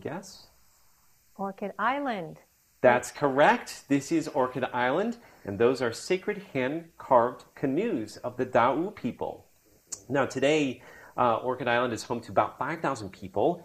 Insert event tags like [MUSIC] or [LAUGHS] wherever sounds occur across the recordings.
guess? Orchid Island. That's correct. This is Orchid Island, and those are sacred hand carved canoes of the Dao people. Now, today, uh, Orchid Island is home to about 5,000 people.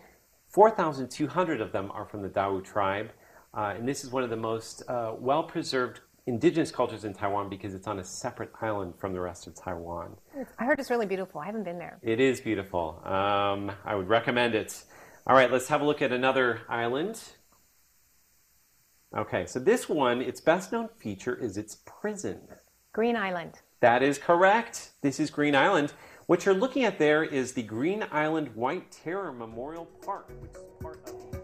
4,200 of them are from the Dao tribe, uh, and this is one of the most uh, well preserved indigenous cultures in Taiwan because it's on a separate island from the rest of Taiwan. I heard it's really beautiful. I haven't been there. It is beautiful. Um, I would recommend it. All right, let's have a look at another island. Okay, so this one, its best known feature is its prison. Green Island. That is correct. This is Green Island. What you're looking at there is the Green Island White Terror Memorial Park, which is part of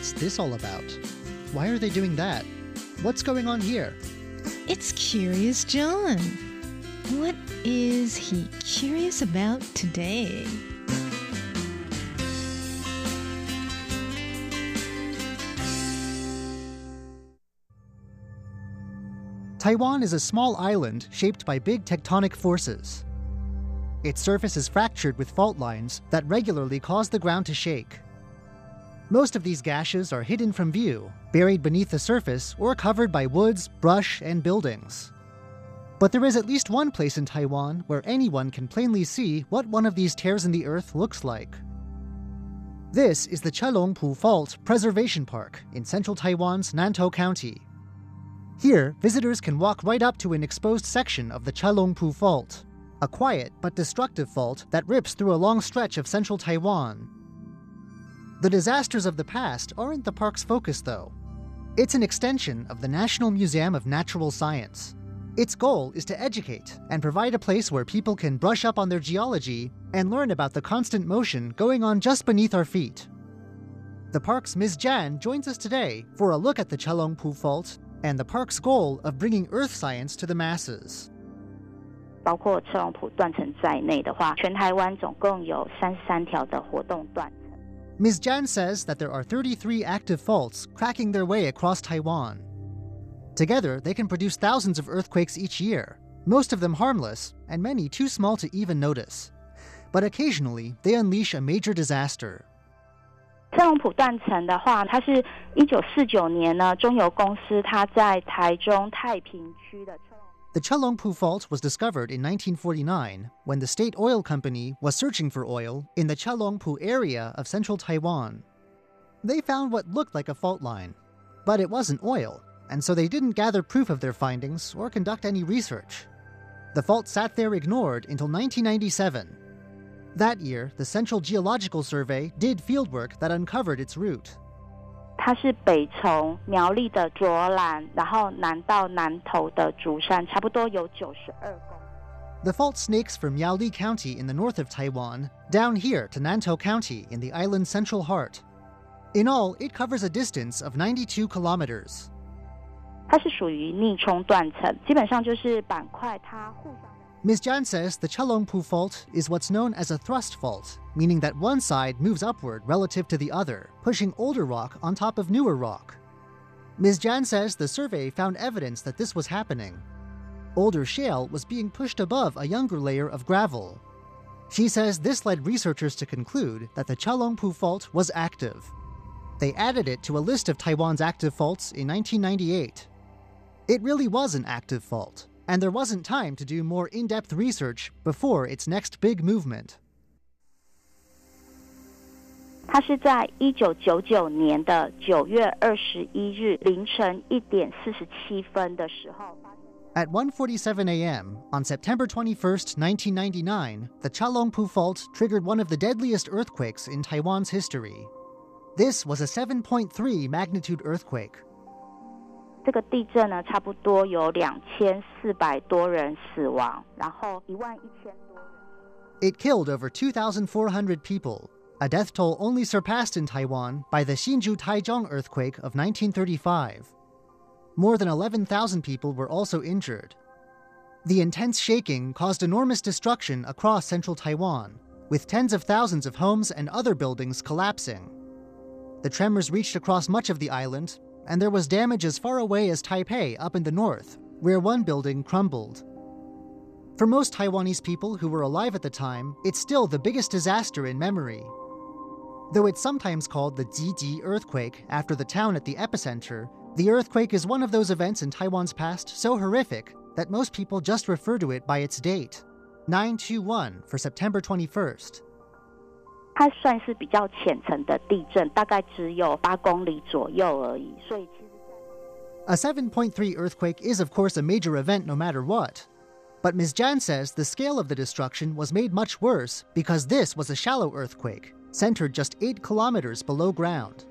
What's this all about? Why are they doing that? What's going on here? It's Curious John. What is he curious about today? Taiwan is a small island shaped by big tectonic forces. Its surface is fractured with fault lines that regularly cause the ground to shake. Most of these gashes are hidden from view, buried beneath the surface, or covered by woods, brush, and buildings. But there is at least one place in Taiwan where anyone can plainly see what one of these tears in the earth looks like. This is the Chelungpu Fault Preservation Park in central Taiwan's Nantou County. Here, visitors can walk right up to an exposed section of the Chelungpu Fault, a quiet but destructive fault that rips through a long stretch of central Taiwan. The disasters of the past aren't the park's focus, though. It's an extension of the National Museum of Natural Science. Its goal is to educate and provide a place where people can brush up on their geology and learn about the constant motion going on just beneath our feet. The park's Ms. Jan joins us today for a look at the Chelungpu Fault and the park's goal of bringing earth science to the masses. Ms. Jan says that there are 33 active faults cracking their way across Taiwan. Together, they can produce thousands of earthquakes each year, most of them harmless, and many too small to even notice. But occasionally, they unleash a major disaster. 车龙埔断层的话，它是一九四九年呢，中油公司它在台中太平区的车龙 The Chelungpu Fault was discovered in 1949 when the state oil company was searching for oil in the Chelungpu area of central Taiwan. They found what looked like a fault line, but it wasn't oil, and so they didn't gather proof of their findings or conduct any research. The fault sat there ignored until 1997. That year, the Central Geological Survey did fieldwork that uncovered its root. The fault snakes from Miaoli County in the north of Taiwan down here to Nantou County in the island's central heart. In all, it covers a distance of 92 kilometers. 它是属于逆冲断层，基本上就是板块它互相。Ms. Jan says the Chelungpu Fault is what's known as a thrust fault, meaning that one side moves upward relative to the other, pushing older rock on top of newer rock. Ms. Jan says the survey found evidence that this was happening. Older shale was being pushed above a younger layer of gravel. She says this led researchers to conclude that the Chelungpu Fault was active. They added it to a list of Taiwan's active faults in 1998. It really was an active fault, and there wasn't time to do more in depth research before its next big movement. At 1:47 a.m. on September 21, 1999, the Chelungpu fault triggered one of the deadliest earthquakes in Taiwan's history. This was a 7.3 magnitude earthquake, 这个地震呢，差不多有两千四百多人死亡，然后一万一千多人。It killed over 2,400 people, a death toll only surpassed in Taiwan by the Hsinchu Taichung earthquake of 1935. More than 11,000 people were also injured. The intense shaking caused enormous destruction across central Taiwan, with tens of thousands of homes and other buildings collapsing. The tremors reached across much of the island and there was damage as far away as Taipei up in the north, where one building crumbled. For most Taiwanese people who were alive at the time, it's still the biggest disaster in memory. Though it's sometimes called the Jiji earthquake after the town at the epicenter, the earthquake is one of those events in Taiwan's past so horrific that most people just refer to it by its date 921 for September 21st. 它算是比较浅层的地震，大概只有八公里左右而已，所以其实。A 7.3 earthquake is, of course, a major event no matter what. But Ms. Jan says the scale of the destruction was made much worse because this was a shallow earthquake, centered just 8 kilometers below ground.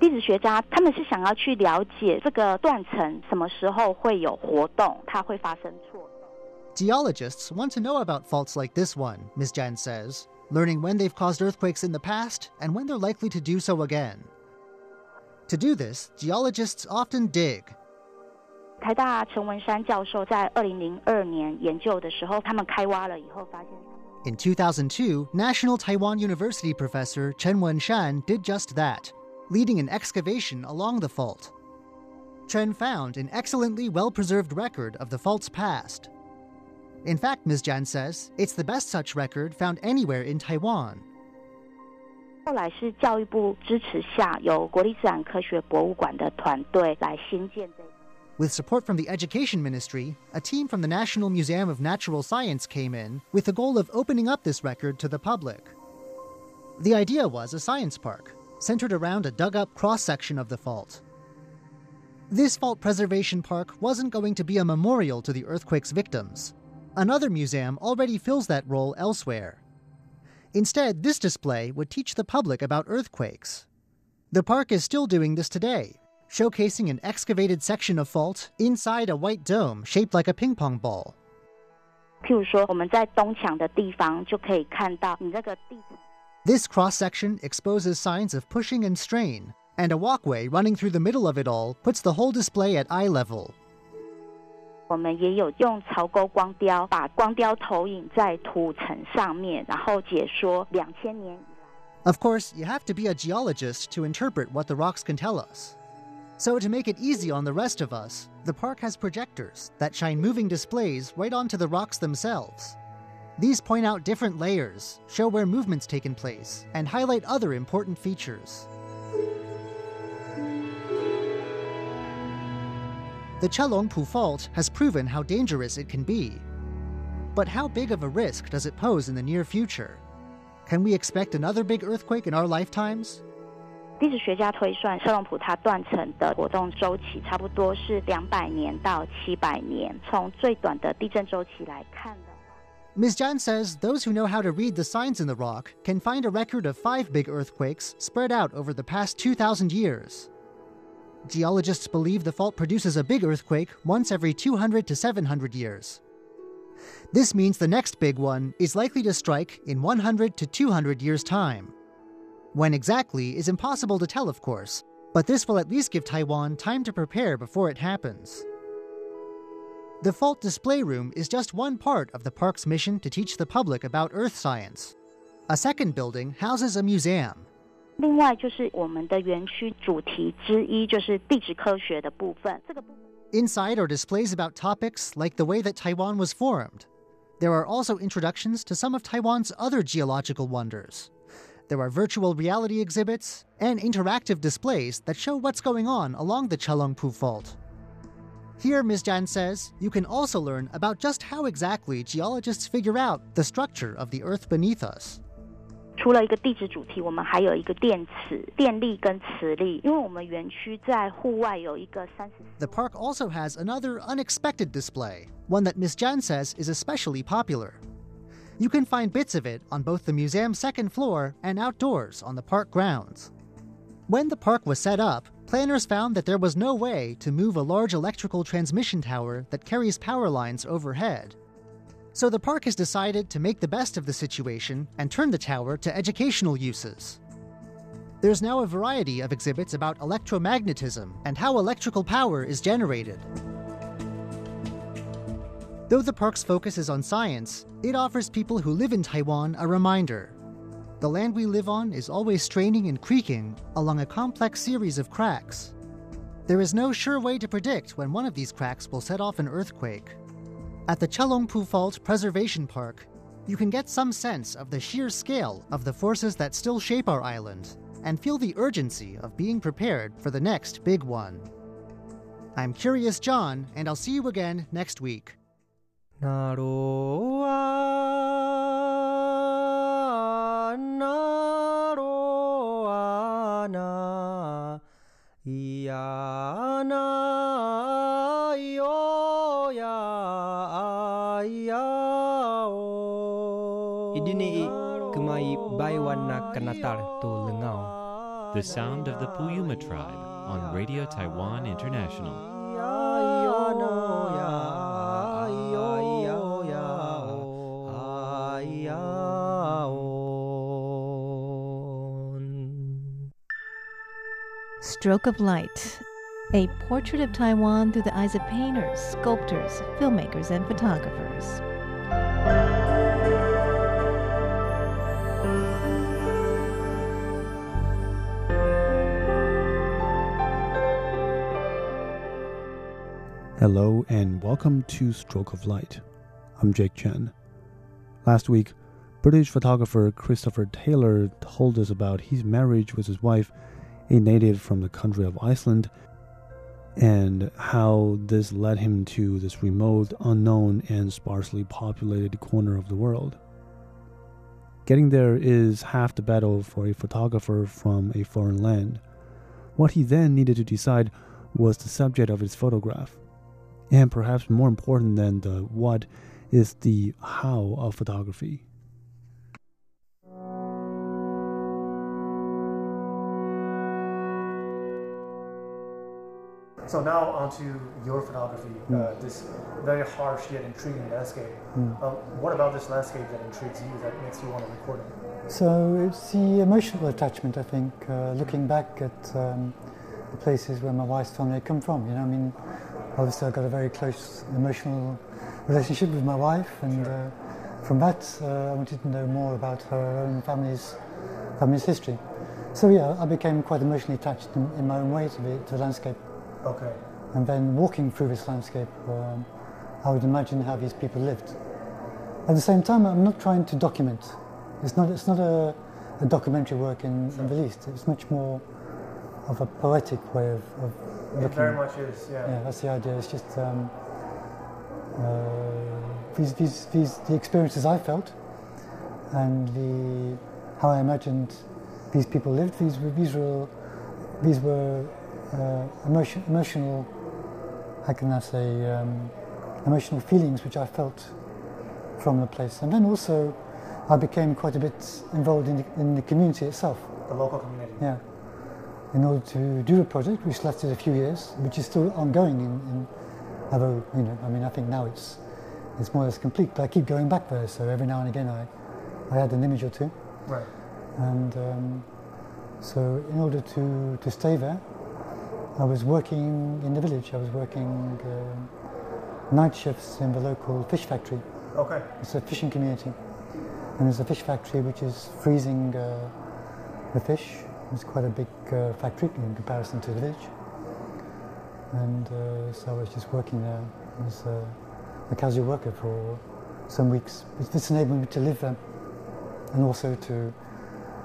地质学家他们是想要去了解这个断层什么时候会有活动，它会发生错动。 Geologists want to know about faults like this one, Ms. Jan says, learning when they've caused earthquakes in the past and when they're likely to do so again. To do this, geologists often dig. 台大陈文山教授在二零零二年研究的时候，他们开挖了以后发现。 In 2002, National Taiwan University professor Chen Wenshan did just that, leading an excavation along the fault. Chen found an excellently well preserved record of the fault's past. In fact, Ms. Jan says, it's the best such record found anywhere in Taiwan. 后来是教育部支持下，由国立自然科学博物馆的团队来新建这个。 With support from the Education Ministry, a team from the National Museum of Natural Science came in with the goal of opening up this record to the public. The idea was a science park, centered around a dug up cross section of the fault. This fault preservation park wasn't going to be a memorial to the earthquake's victims. Another museum already fills that role elsewhere. Instead, this display would teach the public about earthquakes. The park is still doing this today, showcasing an excavated section of fault inside a white dome shaped like a ping pong ball. 譬如说，我们在东墙的地方就可以看到你那个地层。 This cross section exposes signs of pushing and strain, and a walkway running through the middle of it all puts the whole display at eye level. 我们也有用槽沟光雕，把光雕投影在土层上面，然后解说两千年以来。 Of course, you have to be a geologist to interpret what the rocks can tell us. So, to make it easy on the rest of us, the park has projectors that shine moving displays right onto the rocks themselves. These point out different layers, show where movement's taken place, and highlight other important features. The Chelungpu Fault has proven how dangerous it can be. But how big of a risk does it pose in the near future? Can we expect another big earthquake in our lifetimes? 历史学家推算，车龙浦它断层的活动周期差不多是两百年到七百年。从最短的地震周期来看的 Ms. Jan says those who know how to read the signs in the rock can find a record of five big earthquakes spread out over the past 2,000 years. Geologists believe the fault produces a big earthquake once every 200 to 700 years. This means the next big one is likely to strike in 100 to 200 years' time. When exactly is impossible to tell, of course, but this will at least give Taiwan time to prepare before it happens. The Fault Display Room is just one part of the park's mission to teach the public about Earth science. A second building houses a museum. 另外就是我们的园区主题之一就是地质科学的部分，这个部分。Inside are displays about topics like the way that Taiwan was formed. There are also introductions to some of Taiwan's other geological wonders. There are virtual reality exhibits and interactive displays that show what's going on along the Chelungpu Fault. Here, Ms. Jan says, you can also learn about just how exactly geologists figure out the structure of the Earth beneath us. 除了一个地质主题，我们还有一个电磁、电力跟磁力。因为我们园区在户外有一个三十 The park also has another unexpected display, one that Miss Jan says is especially popular. You can find bits of it on both the museum's second floor and outdoors on the park grounds. When the park was set up, planners found that there was no way to move a large electrical transmission tower that carries power lines overhead. so the park has decided to make the best of the situation and turn the tower to educational uses. There's now a variety of exhibits about electromagnetism and how electrical power is generated. Though the park's focus is on science, it offers people who live in Taiwan a reminder. the land we live on is always straining and creaking along a complex series of cracks. There is no sure way to predict when one of these cracks will set off an earthquake. At the Chelungpu Fault Preservation Park, you can get some sense of the sheer scale of the forces that still shape our island and feel the urgency of being prepared for the next big one. I'm Curious John, and I'll see you again next week. Na, iana. Baiwana to lengau The sound of the Puyuma tribe on Radio Taiwan International. Stroke of Light, a portrait of Taiwan through the eyes of painters, sculptors, filmmakers, and photographers. Hello and welcome to Stroke of Light. I'm Jake Chen. Last week, British photographer Christopher Taylor told us about his marriage with his wife, a native from the country of Iceland, and how this led him to this remote, unknown, and sparsely populated corner of the world. Getting there is half the battle for a photographer from a foreign land. What he then needed to decide was the subject of his photograph. And perhaps more important than the what is the how of photography. So now onto your photography, uh, Mm. this very harsh yet intriguing landscape. Mm. What about this landscape that intrigues you, that makes you want to record it? So it's the emotional attachment, I think, uh, looking back at um, the places where my wife's family come from. You know, I mean, obviously I've got a very close emotional relationship with my wife, and uh, from that uh, I wanted to know more about her own family's family's history. So yeah, I became quite emotionally attached in, in my own way to the, to the landscape. Okay. And then walking through this landscape, um, I would imagine how these people lived. At the same time, I'm not trying to document. It's not, it's not a, a documentary work in, in the least. It's much more of a poetic way of, of It looking. very much is, yeah. Yeah, that's the idea. It's just um, uh, these, these, these, the experiences I felt and the, how I imagined these people lived. These were, these were, these were uh, emotion, emotional, how can I say, um, emotional feelings which I felt from the place. And then also, I became quite a bit involved in the, in the community itself. The local community. Yeah. In order to do the project, which lasted a few years, which is still ongoing. In, in although you know, I mean, I think now it's it's more or less complete. But I keep going back there, so every now and again I I add an image or two. Right. And um, so, in order to to stay there, I was working in the village. I was working uh, night shifts in the local fish factory. Okay. It's a fishing community, and there's a fish factory which is freezing uh, the fish. It's quite a big uh, factory in comparison to the village. And uh, so I was just working there as a, a casual worker for some weeks. This enabled me to live there, and also to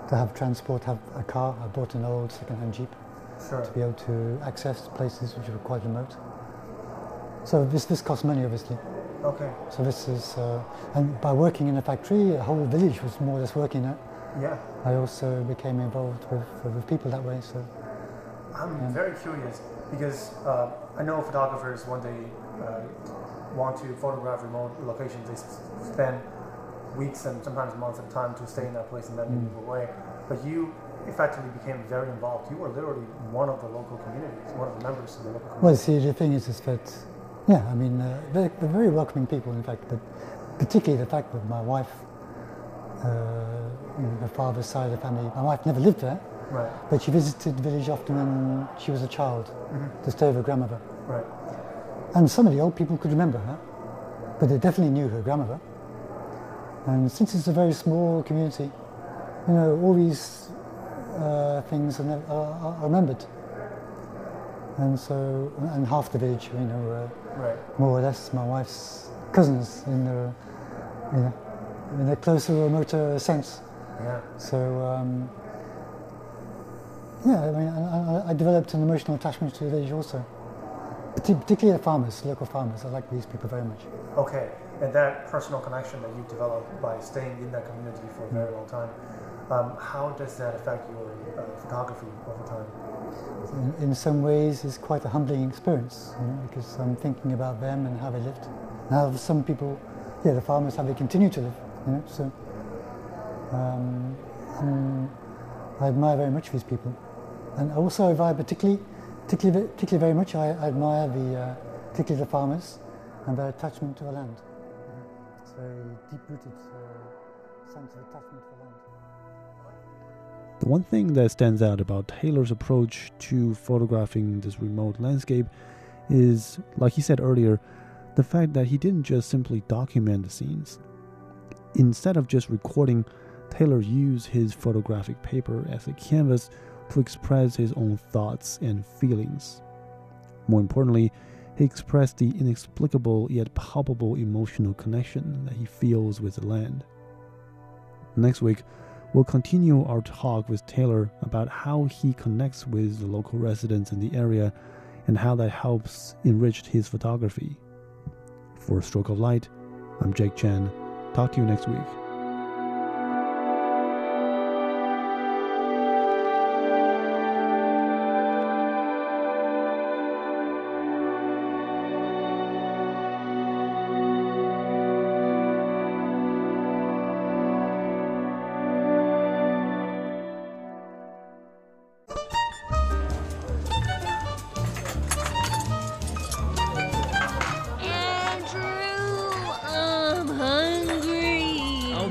to have transport, have a car. I bought an old second-hand jeep Sure. to be able to access places which were quite remote. So this this cost money, obviously. Okay. So this is, uh, and by working in a factory, a whole village was more or less working there. Yeah. I also became involved with, with people that way. So I'm Yeah. very curious because uh, I know photographers when they uh, want to photograph remote locations, they spend weeks and sometimes months of time to stay in that place and then Mm. move away. But you effectively became very involved. You were literally one of the local communities, one of the members of the local community. Well, see, the thing is, is that, yeah, I mean, uh, they're, they're very welcoming people, in fact, particularly the fact that my wife, uh, her father's side of the family, my wife never lived there, Right. but she visited the village often when she was a child Mhm. to stay with her grandmother. Right. And some of the old people could remember her, but they definitely knew her grandmother. And since it's a very small community, you know, all these uh, things are, are, are remembered. And so, and half the village, you know, uh, Right. more or less my wife's cousins in the, you know, in a closer, remoter sense. Yeah. So, um, yeah, I mean, I, I, developed an emotional attachment to the village also. Particularly the farmers, local farmers. I like these people very much. Okay. And that personal connection that you developed by staying in that community for a very long time, um, how does that affect your uh, photography over time? In, in some ways, it's quite a humbling experience, you know, because I'm thinking about them and how they lived. And how some people, yeah, the farmers, how they continue to live, you know. So, um, and I admire very much these people, and also I admire particularly, particularly, particularly very much. I, I admire the, uh, particularly the farmers, and their attachment to the land. It's very deep-rooted uh, sense of attachment to the land. The one thing that stands out about Taylor's approach to photographing this remote landscape is, like he said earlier, the fact that he didn't just simply document the scenes. Instead of just recording, Taylor used his photographic paper as a canvas to express his own thoughts and feelings. More importantly, he expressed the inexplicable yet palpable emotional connection that he feels with the land. Next week, we'll continue our talk with Taylor about how he connects with the local residents in the area and how that helps enrich his photography. For Stroke of Light, I'm Jake Chen. Talk to you next week.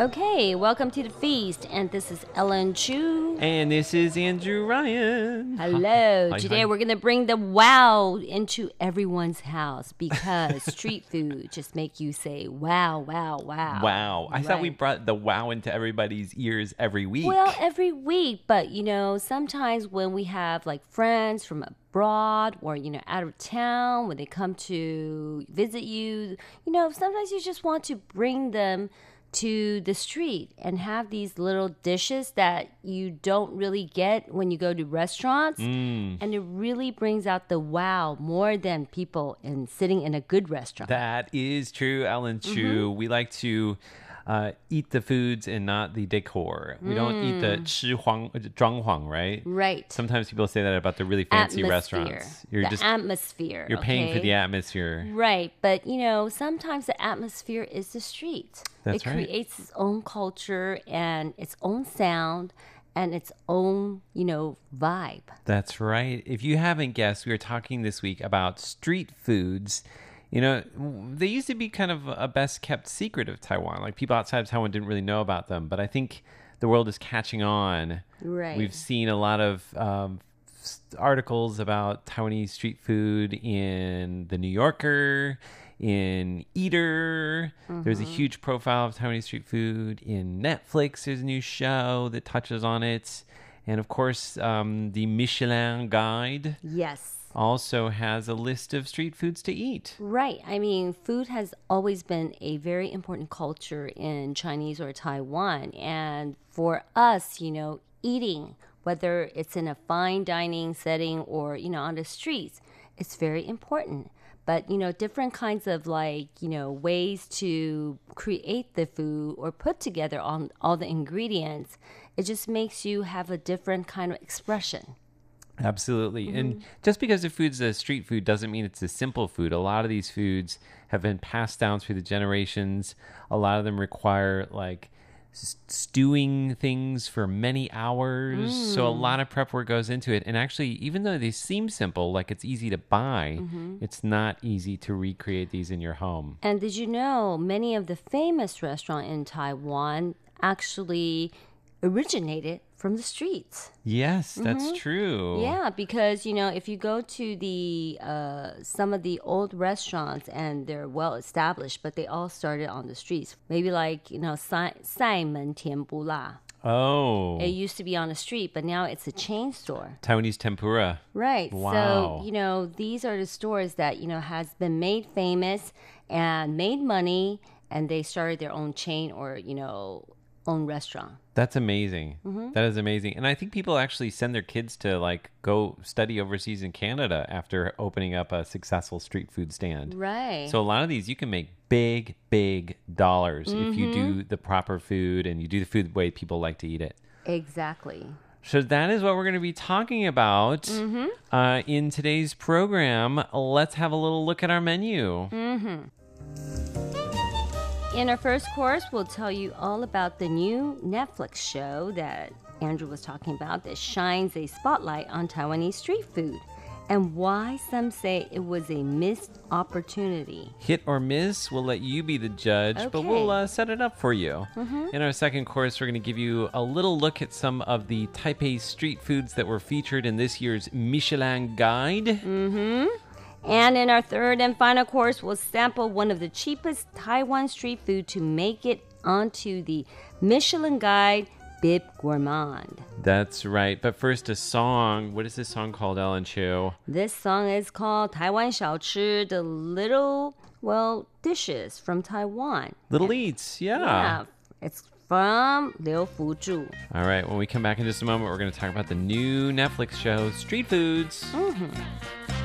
Okay, welcome to the feast, and this is Ellen Chu. And this is Andrew Ryan. Hello. Hi, Today hi. we're gonna bring the wow into everyone's house because [LAUGHS] street food just make you say wow, wow, wow. Wow. I thought we brought the wow into everybody's ears every week. Well, every week, but you know, sometimes when we have like friends from abroad or you know out of town, when they come to visit you, you know, sometimes you just want to bring them to the street and have these little dishes that you don't really get when you go to restaurants. Mm. And it really brings out the wow more than people in sitting in a good restaurant. That is true, Ellen Chu. Mhm. We like to uh, eat the foods and not the decor. We don't eat the mm. 吃黄, uh, right? Right. Sometimes people say that about the really fancy atmosphere. restaurants. You're the just atmosphere. You're okay? paying for the atmosphere. Right, but you know sometimes the atmosphere is the street. That's it right. creates its own culture and its own sound and its own, you know, vibe. That's right. If you haven't guessed, we are talking this week about street foods you know, they used to be kind of a best kept secret of Taiwan. Like people outside of Taiwan didn't really know about them, but I think the world is catching on. Right. We've seen a lot of um, articles about Taiwanese street food in The New Yorker, in Eater. There's a Mhm. huge profile of Taiwanese street food in Netflix. There's a new show that touches on it. And of course, um, the Michelin Guide Yes. Also has a list of street foods to eat. Right. I mean, food has always been a very important culture in Chinese or Taiwan. And for us, you know, eating, whether it's in a fine dining setting or, you know, on the streets, it's very important. But, you know, different kinds of like, you know, ways to create the food or put together on all the ingredients, it just makes you have a different kind of expression. Absolutely. And just because the food's a street food doesn't mean it's a simple food. A lot of these foods have been passed down through the generations. A lot of them require like stewing things for many hours. So a Mm. lot of prep work goes into it. And actually, even though they seem simple, like it's easy to buy, Mhm. it's not easy to recreate these in your home. And did you know many of the famous restaurants in Taiwan actually originated from the streets? Yes, that's Mhm. true. Yeah, because you know, if you go to the uh, some of the old restaurants and they're well established, but they all started on the streets. Maybe like you know, Sai Simon Tianbula. Oh. It used to be on the street, but now it's a chain store. Taiwanese tempura. Right. Wow. So, you know, these are the stores that, you know, has been made famous and made money and they started their own chain or, you know, own restaurant. That's amazing. Mhm. That is amazing. And I think people actually send their kids to like go study overseas in Canada after opening up a successful street food stand. Right. So a lot of these you can make big, big dollars if you do the proper food and you do the food the way people like to eat it. Exactly. So that is what we're going to be talking about Mhm. uh, in today's program. Let's have a little look at our menu. In our first course, we'll tell you all about the new Netflix show that Andrew was talking about that shines a spotlight on Taiwanese street food and why some say it was a missed opportunity. Hit or miss, we'll let you be the judge, but we'll uh, set it up for you. Mhm. In our second course, we're going to give you a little look at some of the Taipei street foods that were featured in this year's Michelin Guide. Mm-hmm. And in our third and final course, we'll sample one of the cheapest Taiwan street food to make it onto the Michelin Guide Bib Gourmand. That's right. But first, a song. What is this song called, Ellen Chu? This song is called Taiwan 小吃, the little, well, dishes from Taiwan. Little Eats. Yeah. Yeah, it's from Liu Fuzhu. All right. When we come back in just a moment, we're going to talk about the new Netflix show, Street Foods. Mm-hmm.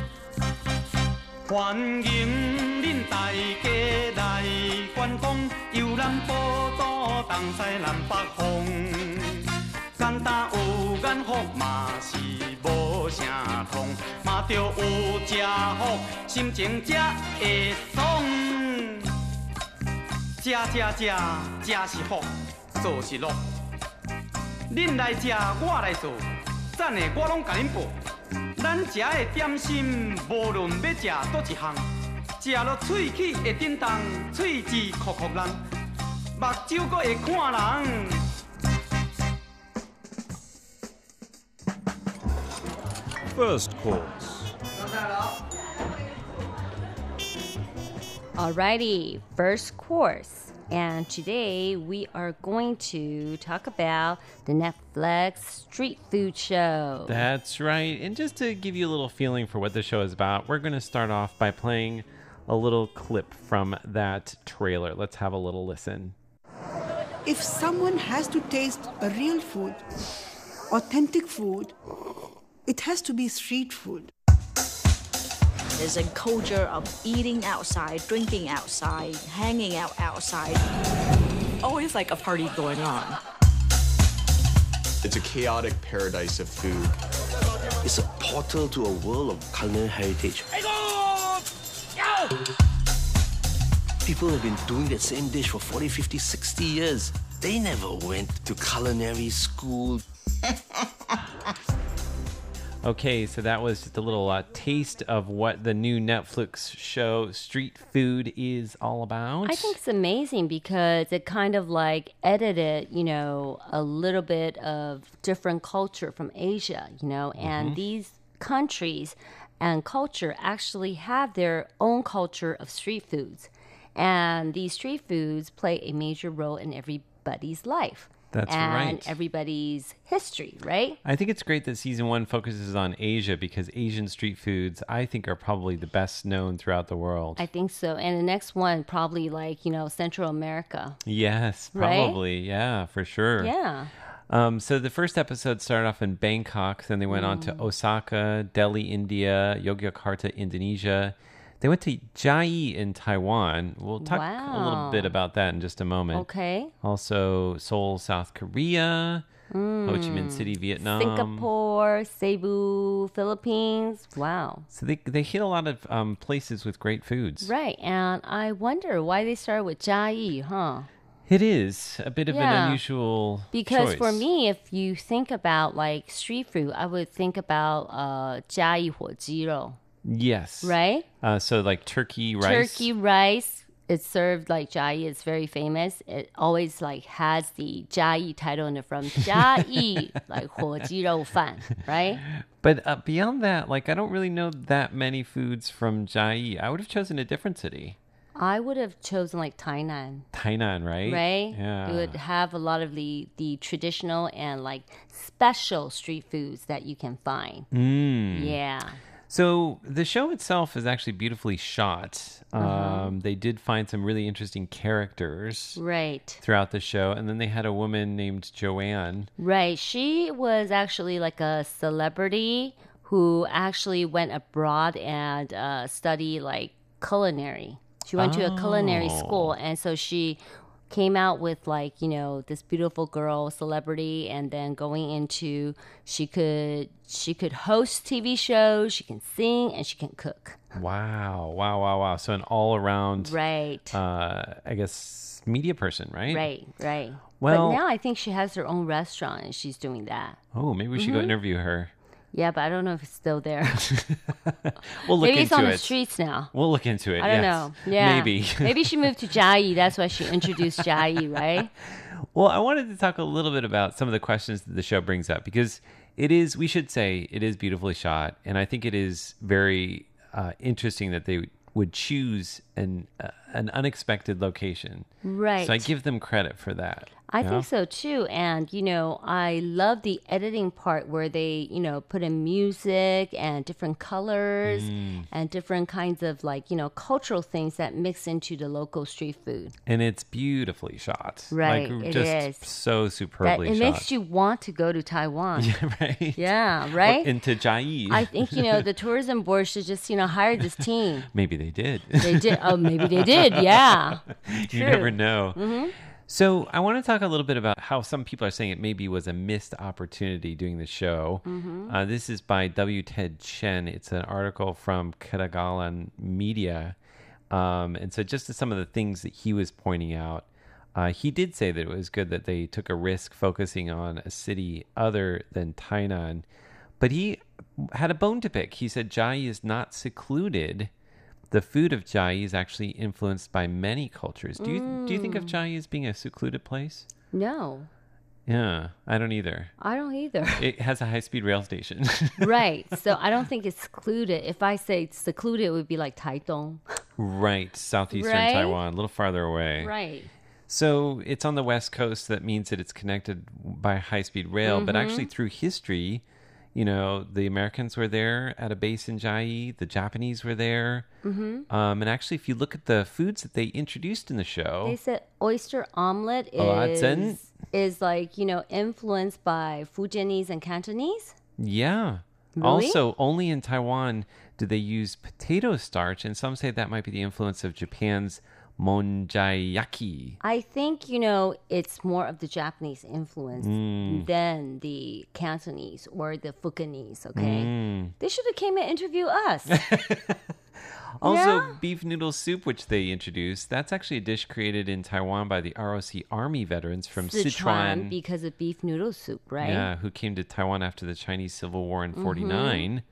欢迎恁大家来观光，游览宝岛东西南北风。简单有眼福嘛是无啥通，嘛着有吃福，心情才会爽。吃吃吃，吃是福，做是乐。恁来食，我来做，赞的我拢甲恁报。咱食的点心，无论要食倒一项，食落喙齿会震动，喙齿酷酷人，目睭阁会看人。First course. Alrighty, first course. And today we are going to talk about the Netflix street food show. That's right. And just to give you a little feeling for what the show is about, we're going to start off by playing a little clip from that trailer. Let's have a little listen. If someone has to taste a real food, authentic food, it has to be street food. There's a culture of eating outside, drinking outside, hanging out outside. Always like a party going on. It's a chaotic paradise of food. It's a portal to a world of culinary heritage. People have been doing that same dish for 40, 50, 60 years. They never went to culinary school. Okay, so that was just a little uh, taste of what the new Netflix show Street Food is all about. I think it's amazing because it kind of like edited, you know, a little bit of different culture from Asia, you know, and Mhm. these countries and culture actually have their own culture of street foods. And these street foods play a major role in everybody's life. That's and right. everybody's history, right? I think it's great that season one focuses on Asia because Asian street foods, I think, are probably the best known throughout the world. I think so. And the next one, probably like, you know, Central America. Yes, Right? probably. Yeah, for sure. Yeah. Um, so the first episode started off in Bangkok, then they went on Mm. to Osaka, Delhi, India, Yogyakarta, Indonesia. They went to Chiayi in Taiwan. We'll talk wow. a little bit about that in just a moment. Okay. Also, Seoul, South Korea. Mm. Ho Chi Minh hmm. City, Vietnam, Singapore, Cebu, Philippines. Wow. So they, they hit a lot of um, places with great foods. Right. And I wonder why they started with Chiayi, huh? It is a bit of yeah. an unusual because choice. for me, if you think about like street food, I would think about uh, Chiayi Huo Ji Rou. Yes. right? Uh, so like turkey rice. Turkey rice. It's served like Jiayi. It's very famous. It always like has the Jiayi title in the front. Jiayi, [LAUGHS] like 火鸡肉饭, right? But uh, beyond that, like I don't really know that many foods from Jiayi. I would have chosen a different city. I would have chosen like Tainan. Tainan, right? Right? Yeah. It would have a lot of the, the traditional and like special street foods that you can find. Mm. Yeah. So the show itself is actually beautifully shot. Uh-huh. Um, they did find some really interesting characters Right. throughout the show, and then they had a woman named Joanne. Right. She was actually like a celebrity who actually went abroad and uh, studied like culinary. She went to a culinary Oh. school, and so she came out with like you know this beautiful girl celebrity and then going into she could she could host tv shows she can sing and she can cook Wow, wow, wow, wow! So an all-around, Right. Uh, I guess media person, right? right right Well- but now i think she has her own restaurant and she's doing that Oh, maybe we should go Mhm. interview her. Yeah but i don't know if it's still there [LAUGHS] [LAUGHS] We'll look maybe it's into on it. the streets now We'll look into it. I don't yes. know. Yeah. maybe. [LAUGHS] Maybe she moved to Chiayi. That's why she introduced Chiayi, right? Well, I wanted to talk a little bit about some of the questions that the show brings up because it is, we should say, it is beautifully shot. And I think it is very uh, interesting that they would choose an, uh, an unexpected location. Right. So I give them credit for that. I know? think so too. And, you know, I love the editing part where they, you know, put in music and different colors Mm. and different kinds of like, you know, cultural things that mix into the local street food. And it's beautifully shot. Right, Like, it just is. so That superbly it shot. makes you want to go to Taiwan. [LAUGHS] Yeah, right. Yeah, Or right? into Jiayi. I think, you know, the [LAUGHS] tourism board should just, you know, hire this team. Maybe they did. They did. Oh, maybe they did. [LAUGHS] Yeah. you never know. Mhm. So I want to talk a little bit about how some people are saying it maybe was a missed opportunity doing the show. Mhm. Uh, this is by W. Ted Chen. It's an article from Ketagalan Media. Um, and so just to some of the things that he was pointing out, uh, he did say that it was good that they took a risk focusing on a city other than Tainan. But he had a bone to pick. He said Chiayi is not secluded. The food of Chiayi is actually influenced by many cultures. Do you do you think of Mm. Chiayi as being a secluded place? No, Yeah, I don't either. I don't either. [LAUGHS] It has a high speed rail station. [LAUGHS] right. So I don't think it's secluded. If I say secluded, it would be like Taitung. right, southeastern Right? Taiwan, a little farther away. Right. So it's on the west coast. That means that it's connected by high speed rail. But actually, through history, you know, the Americans were there at a base in Chiayi. The Japanese were there. Mhm. Um, and actually, if you look at the foods that they introduced in the show, They said oyster omelet Oh, is is like you know influenced by Fujianese and Cantonese. Yeah. Really? Also, only in Taiwan do they use potato starch, and some say that might be the influence of Japan's monjayaki. I think you know it's more of the Japanese influence Mm. than the Cantonese or the Fukienese. Okay, Mm. they should have came and interviewed us. [LAUGHS] Also, Yeah? beef noodle soup, which they introduced, that's actually a dish created in Taiwan by the ROC Army veterans from Sichuan. because of beef noodle soup, right? Yeah, who came to Taiwan after the Chinese Civil War in Mhm. 49.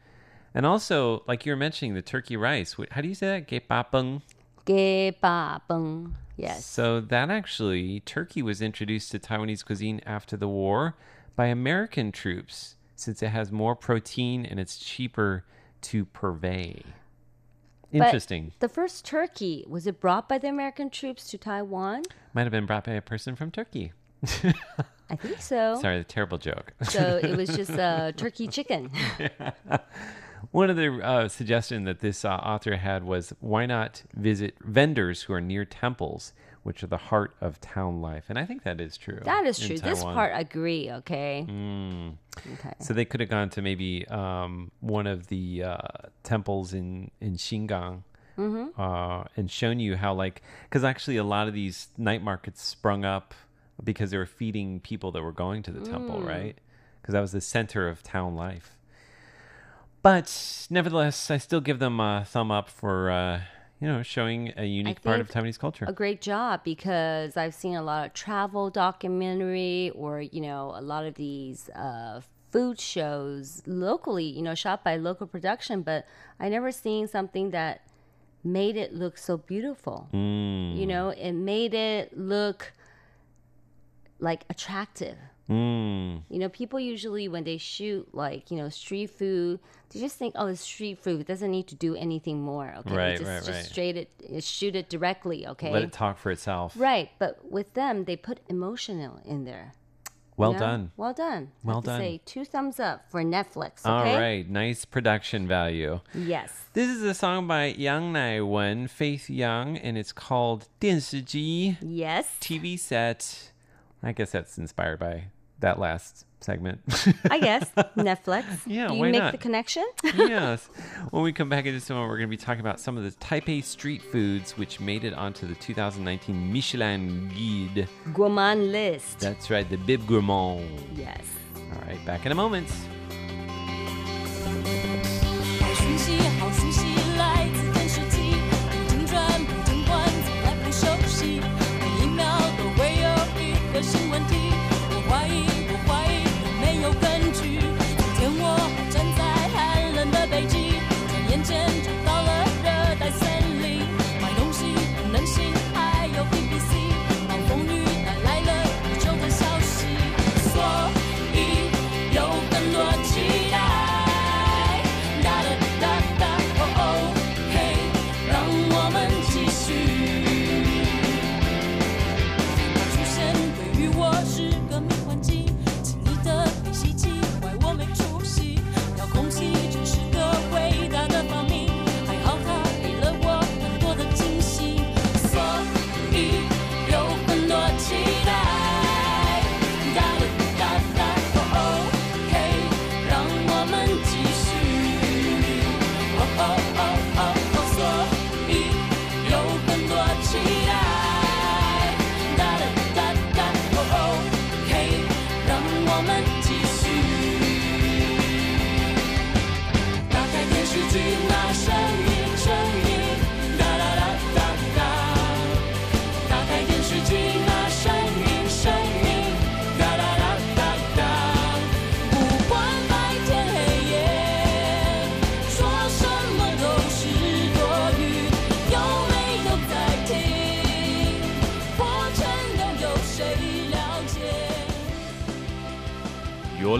And also, like you were mentioning, the turkey rice. How do you say that? Gepapeng? Yes. So that actually, turkey was introduced to Taiwanese cuisine after the war by American troops since it has more protein and it's cheaper to purvey. But Interesting. the first turkey was it brought by the American troops to Taiwan? Might have been brought by a person from Turkey. [LAUGHS] I think so. Sorry, the terrible joke. So it was [LAUGHS] just uh, turkey chicken. [LAUGHS] One of the uh, suggestion that this uh, author had was why not visit vendors who are near temples, which are the heart of town life, and I think that is true. That is true. This part I agree. Okay. Mm. Okay. So they could have gone to maybe um, one of the uh, temples in in Xingang. Mhm. Uh, and shown you how like because actually a lot of these night markets sprung up because they were feeding people that were going to the temple Mm. right because that was the center of town life but nevertheless i still give them a thumb up for uh, you know, showing a unique part of Taiwanese culture. A great job because I've seen a lot of travel documentary or you know a lot of these uh, food shows locally, you know, shot by local production. But I never seen something that made it look so beautiful. Mm. You know, it made it look like attractive. Mm. You know, people usually when they shoot like you know street food, they just think, oh, it's street food. It doesn't need to do anything more. Okay, right, just, right, just right. straight it, shoot it directly. Okay, let it talk for itself. Right, but with them, they put emotional in there. Well you know? done. Well done. Well done. Say two thumbs up for Netflix. Okay? All right, nice production value. Yes. This is a song by Yang Nai Wen, Faith Yang, and it's called 电视机. Yes. TV set. I guess that's inspired by that last segment. I guess [LAUGHS] Netflix. Yeah, Do you why make not? the connection? [LAUGHS] yes. When we come back in just a moment, we're going to be talking about some of the Taipei street foods which made it onto the 2019 Michelin Guide. Gourmand list. That's right, the Bib Gourmand. Yes. All right, back in a moment.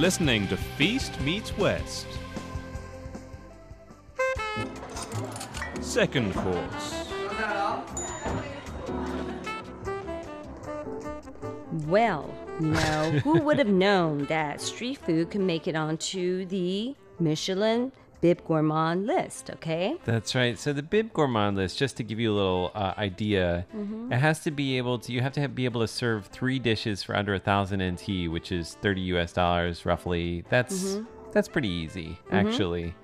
Listening to Feast Meets West. Second course. Well, you know, [LAUGHS] who would have known that street food could make it onto the Michelin Bib Gourmand list, okay? That's right. So the Bib Gourmand list, just to give you a little uh, idea, Mhm. it has to be able to. You have to have, be able to serve three dishes for under a thousand NT, which is thirty US dollars roughly. That's Mhm. that's pretty easy, Mhm. actually.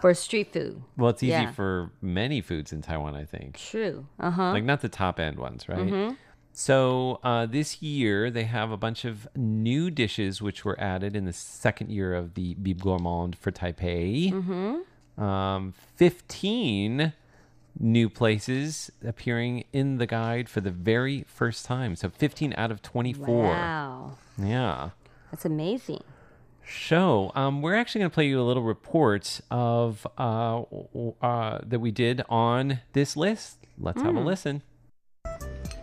For street food. Well, it's easy Yeah. for many foods in Taiwan, I think. True. Uh huh. Like not the top end ones, right? Mhm. So uh, this year they have a bunch of new dishes which were added in the second year of the Bib Gourmand for Taipei. Mhm. Um, Fifteen new places appearing in the guide for the very first time. So fifteen out of twenty-four. Wow. Yeah. That's amazing. show. Um, we're actually going to play you a little report of uh, uh, that we did on this list. Let's have a Mm. listen.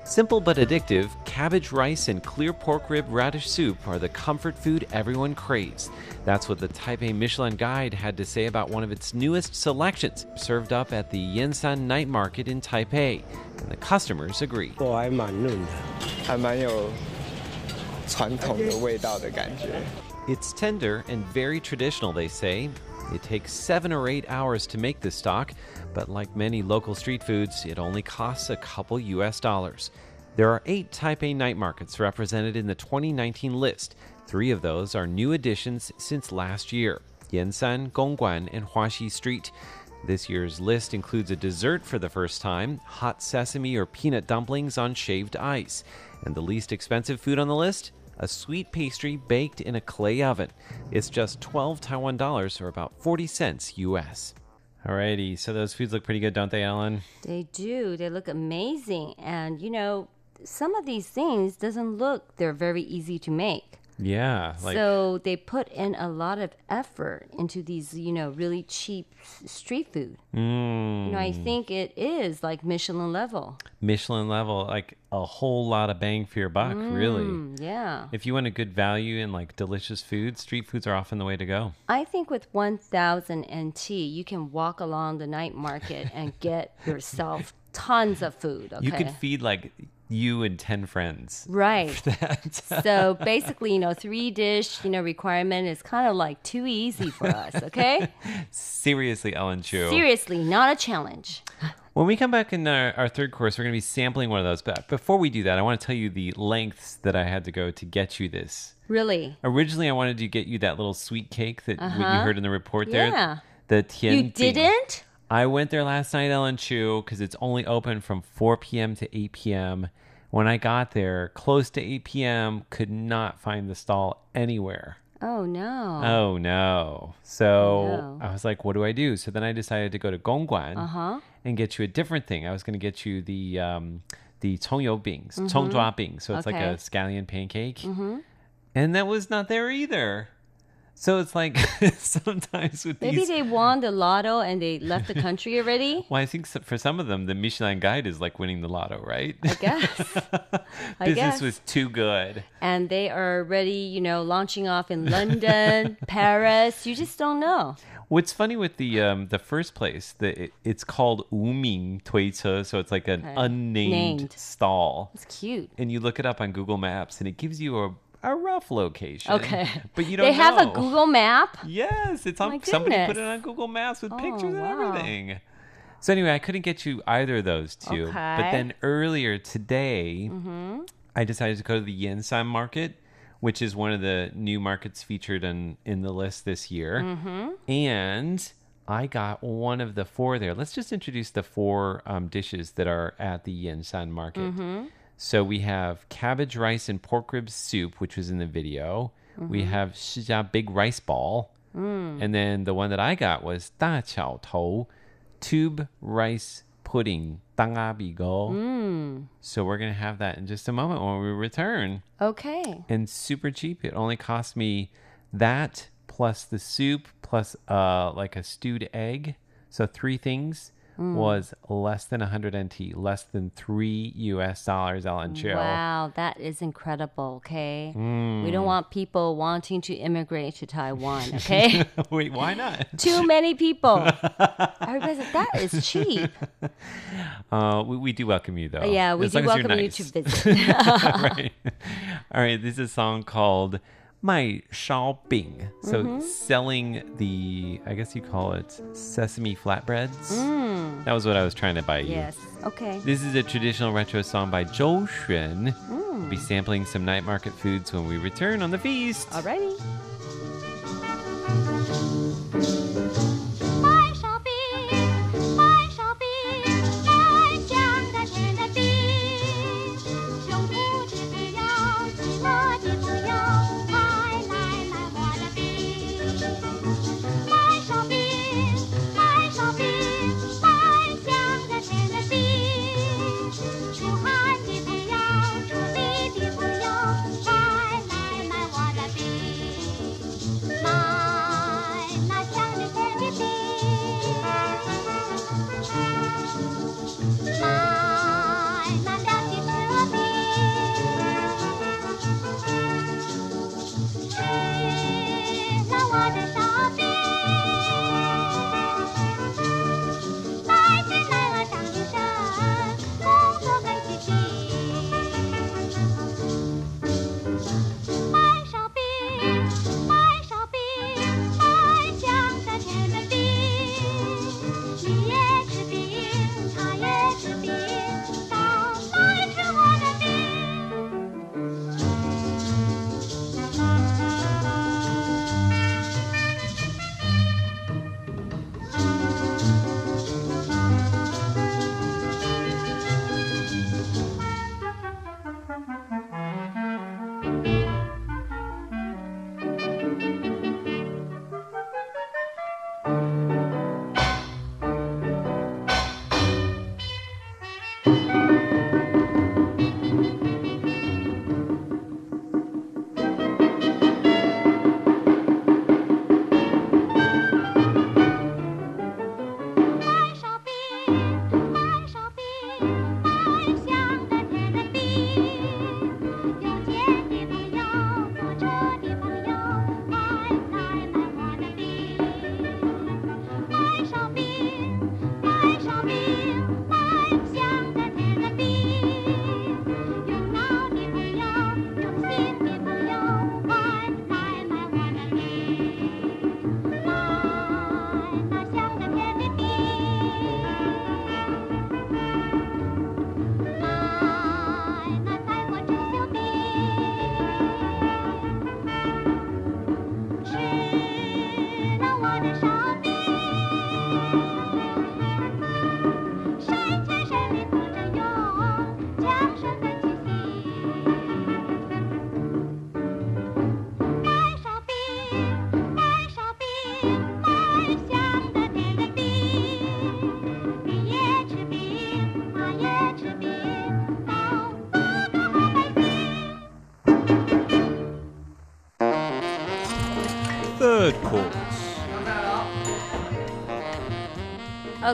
Simple but addictive, cabbage rice and clear pork rib radish soup are the comfort food everyone craves. That's what the Taipei Michelin Guide had to say about one of its newest selections, served up at the Yansan Night Market in Taipei. And the customers agree. Oh, it's tender and very traditional, they say. It takes seven or eight hours to make this stock, but like many local street foods, it only costs a couple US dollars. There are eight Taipei night markets represented in the 2019 list. Three of those are new additions since last year Yansan, Gongguan, and Huaxi Street. This year's list includes a dessert for the first time hot sesame or peanut dumplings on shaved ice. And the least expensive food on the list? A sweet pastry baked in a clay oven. It's just 12 Taiwan dollars or about 40 cents US. Alrighty, so those foods look pretty good, don't they, Ellen? They do. They look amazing. And you know, some of these things doesn't look they're very easy to make. Yeah, like so they put in a lot of effort into these, you know, really cheap street food. mm, You know, I think it is like Michelin level. Michelin level, like a whole lot of bang for your buck, really. Mm, yeah. If you want a good value and like delicious food, street foods are often the way to go. I think with 1000 NT, you can walk along the night market and get yourself [LAUGHS] tons of food. Okay. You could feed like you and 10 friends. Right. [LAUGHS] so basically, you know, three dish, you know, requirement is kind of like too easy for us, okay? [LAUGHS] Seriously, Ellen Chu. Seriously, not a challenge. When we come back in our, our third course, we're going to be sampling one of those. But before we do that, I want to tell you the lengths that I had to go to get you this. Really? Originally, I wanted to get you that little sweet cake that you Uh-huh. heard in the report there. Yeah. The Tian You didn't? I went there last night, Ellen Chu, because it's only open from 4 p.m. to 8 p.m. When I got there, close to 8 p.m., could not find the stall anywhere. Oh no. Oh no. So oh, no. I was like, what do I do? So then I decided to go to Gongguan uh-huh. and get you a different thing. I was going to get you the um, the Tongyo Bings, mm-hmm. So it's okay. like a scallion pancake. Mm-hmm. And that was not there either. So it's like [LAUGHS] sometimes with Maybe these. they won the lotto and they left the country already. [LAUGHS] well, I think for some of them, the Michelin Guide is like winning the lotto, right? I guess. [LAUGHS] I Business guess. was too good. and they are already, you know, launching off in London, Paris. You just don't know. What's funny with the um, the first place, the it, it's called Wuming Tuice, so it's like an Okay. unnamed Named. stall. It's cute. And you look it up on Google Maps, and it gives you a, a rough location. Okay. but you don't. They have a. Google map. Yes, it's on. My Somebody put it goodness. on Google Maps with Oh, pictures and wow. everything. So anyway, I couldn't get you either of those two. But Okay. then earlier today, Mm-hmm. I decided to go to the Yansan Market, which is one of the new markets featured in in the list this year. Mhm. And I got one of the four there. Let's just introduce the four um, dishes that are at the Yansan Market. So we have cabbage, rice, and pork rib soup, which was in the video. We Mhm. have Shijia big rice ball. Mm. And then the one that I got was Da Qiao Tou tube rice pudding. Dang A Bi Go. Mm. So we're going to have that in just a moment when we return. Okay. And super cheap. It only cost me that plus the soup plus uh like a stewed egg. So three things Mm. was less than 100 NT, less than 3 US dollars Ellen Chu. Wow, that is incredible. Okay. We Mm. don't want people wanting to immigrate to Taiwan. Okay. [LAUGHS] Wait, why not? [LAUGHS] Too many people. [LAUGHS] Everybody's like, that is cheap. Uh, we, we do welcome you, though. Uh, yeah, we as do long as you're welcome you nice. to visit. right. All right. This is a song called "Mai Shao Bing." So Mhm. selling the, I guess you call it sesame flatbreads. Mm. That was what I was trying to buy you. Yes. Okay. This is a traditional retro song by Zhou Xuan. Mm. We'll be sampling some night market foods when we return on the feast. Alrighty.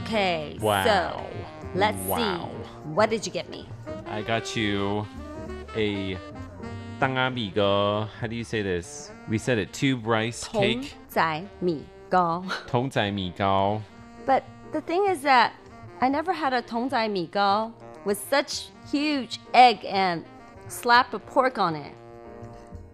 Okay. Wow. So let's Wow. see. What did you get me? I got you a tangamigo. How do you say this? We said it tube rice 童 cake. 仔米糕. Tong zai mi gao. But the thing is that I never had a 童仔米糕 with such huge egg and slap of pork on it.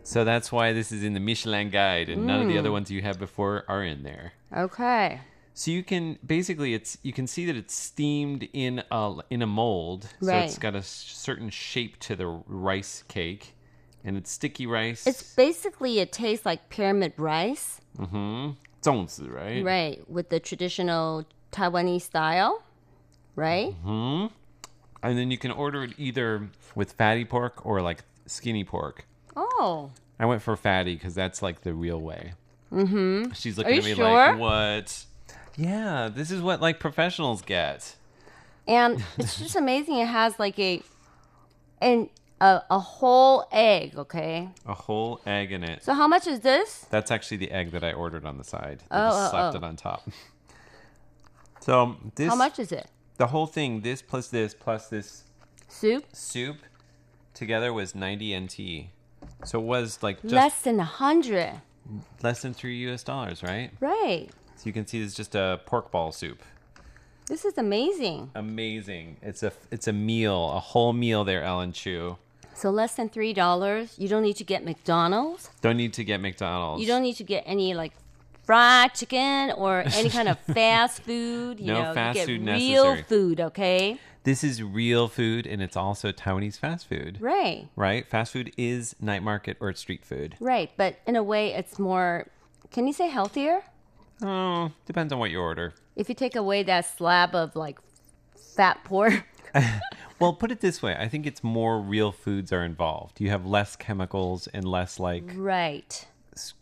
So that's why this is in the Michelin guide, and none of the Mm. other ones you had before are in there. Okay. So you can basically it's you can see that it's steamed in a in a mold, so it's got a certain shape to the rice cake, and it's sticky rice. It's basically it tastes like pyramid rice, mm-hmm. 粽子, right? right, with the traditional Taiwanese style, right? Hmm. And then you can order it either with fatty pork or like skinny pork. Oh. I went for fatty because that's like the real way. Mm-hmm. She's looking at me sure? like, what? Yeah, this is what like professionals get. And it's just amazing. It has like a and a, a whole egg. Okay. A whole egg in it. So how much is this? That's actually the egg that I ordered on the side. I Oh, just oh, slapped oh. it oh. on top. [LAUGHS] So this How much is it? The whole thing, this plus this plus this Soup. soup together was 90 NT. So it was like just Less than a hundred. less than 3 US dollars, right? Right. So you can see it's just a pork ball soup. This is amazing. Amazing. It's a it's a meal, a whole meal there, Ellen Chu. So less than three dollars. You don't need to get McDonald's. Don't need to get McDonald's. You don't need to get any like fried chicken or any kind of [LAUGHS] fast food. You No know, fast you get food real necessary. food. Okay. This is real food and it's also Taiwanese fast food. Right. Right? Fast food is night market or street food. Right. But in a way, it's more. Can you say healthier? Oh, depends on what you order. If you take away that slab of like fat pork. [LAUGHS] [LAUGHS] Well, put it this way, I think it's more real foods are involved. You have less chemicals and less like Right.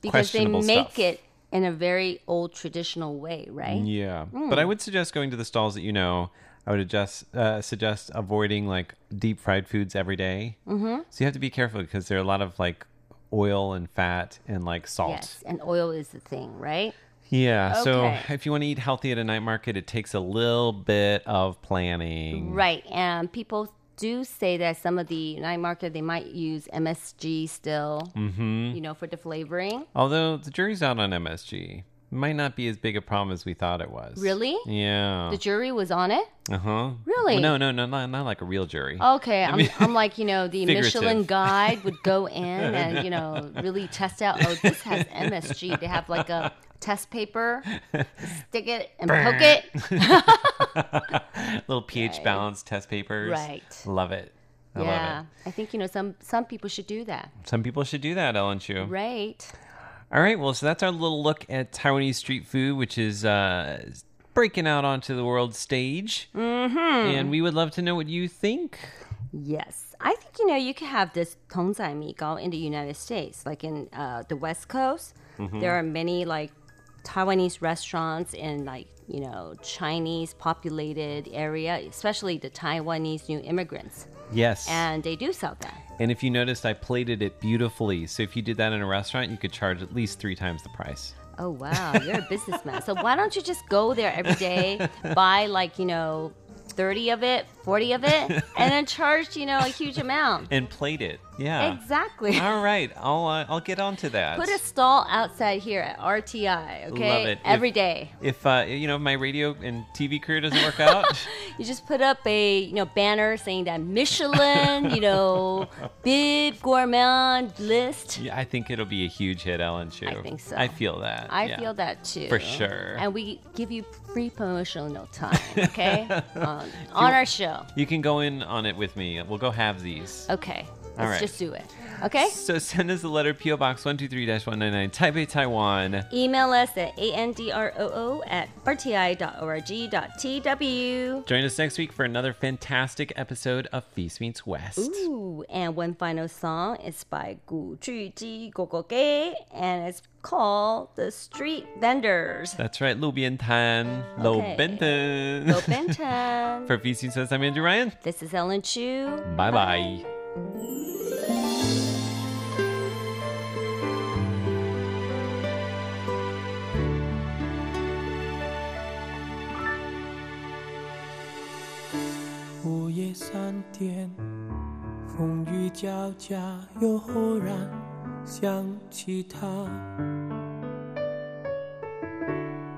Because they make stuff. it in a very old traditional way, right? Yeah, Mm. but I would suggest going to the stalls that you know. I would adjust, uh, suggest avoiding like deep fried foods every day. Mhm. So you have to be careful because there are a lot of like oil and fat and like salt. Yes, and oil is the thing, right? Yeah. So if you want to eat healthy at a night market, it takes a little bit of planning. Right, and people do say that some of the night market they might use MSG still, Mm-hmm. you know, for the flavoring. Although the jury's out on MSG, might not be as big a problem as we thought it was. Really? Yeah. The jury was on it. Uh huh. Really? no, no, no, not, not like a real jury. Okay, I I'm, mean- I'm like, you know, the [LAUGHS] Figurative. Michelin guide would go [LAUGHS] in and, you know, really test out, oh, this has MSG. They have like a test paper, [LAUGHS] stick it and poke it. [LAUGHS] Little pH balance test papers. Right. Love it. I love yeah, it. I think, you know, some, some people should do that. Some people should do that, Ellen Chu. Right. All right. Well, so that's our little look at Taiwanese street food, which is uh, breaking out onto the world stage. Mm-hmm. And we would love to know what you think. Yes. I think, you know, you can have this tongzai mi gao in the United States, like in uh, the West Coast. Mhm. There are many, like, Taiwanese restaurants in, like, you know, Chinese populated area, especially the Taiwanese new immigrants. Yes. And they do sell that. And if you noticed, I plated it beautifully. So if you did that in a restaurant, you could charge at least three times the price. Oh, wow. You're a [LAUGHS] businessman. So why don't you just go there every day, buy, like, you know, 30 of it, 40 of it, [LAUGHS] and then charged, you know, a huge amount? [LAUGHS] And played it. Yeah. Exactly. [LAUGHS] All right. I'll uh, I'll get on to that. Put a stall outside here at RTI, okay? Love it. Every if, day. If uh, you know my radio and TV career doesn't work out, You just put up a you know banner saying that Michelin, you know, bib gourmand list. yeah, I think it'll be a huge hit, Ellen Chu. I think so. I feel that. I yeah. feel that too. For sure. And we give you free promotional time, okay? on, on our show. You can go in on it with me. We'll go have these. Okay. Let's right. just do it. Okay? So send us a letter, PO Box 123-199, Taipei, Taiwan. Email us at androo at rti.org.tw. Join us next week for another fantastic episode of Feast Meets West. Ooh, and one final song is by Gu Ji Go Go and it's called The Street Vendors. That's right, Lu Bian Tan, Lo Okay. Benton. Lo [LAUGHS] Benton. for Feast Meets West, I'm Andrew Ryan. This is Ellen Chu. Bye bye. 午夜三点，风雨交加。又忽然想起他，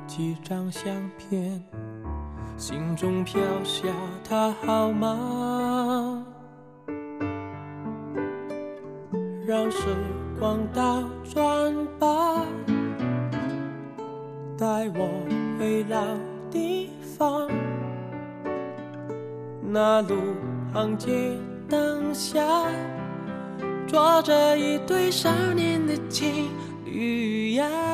几张相片，心中飘下他号码。让时光倒转吧，带我回老地方。那路旁街灯下，坐着一对少年的情侣呀。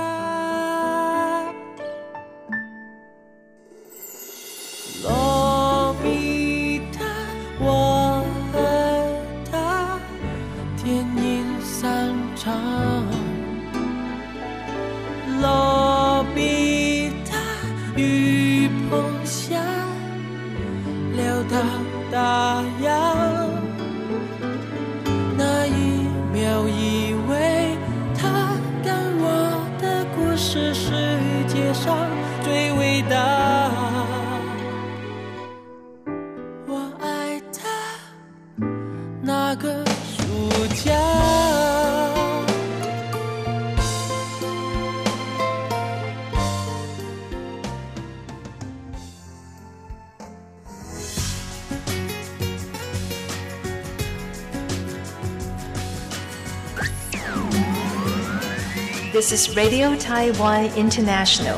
This is Radio Taiwan International.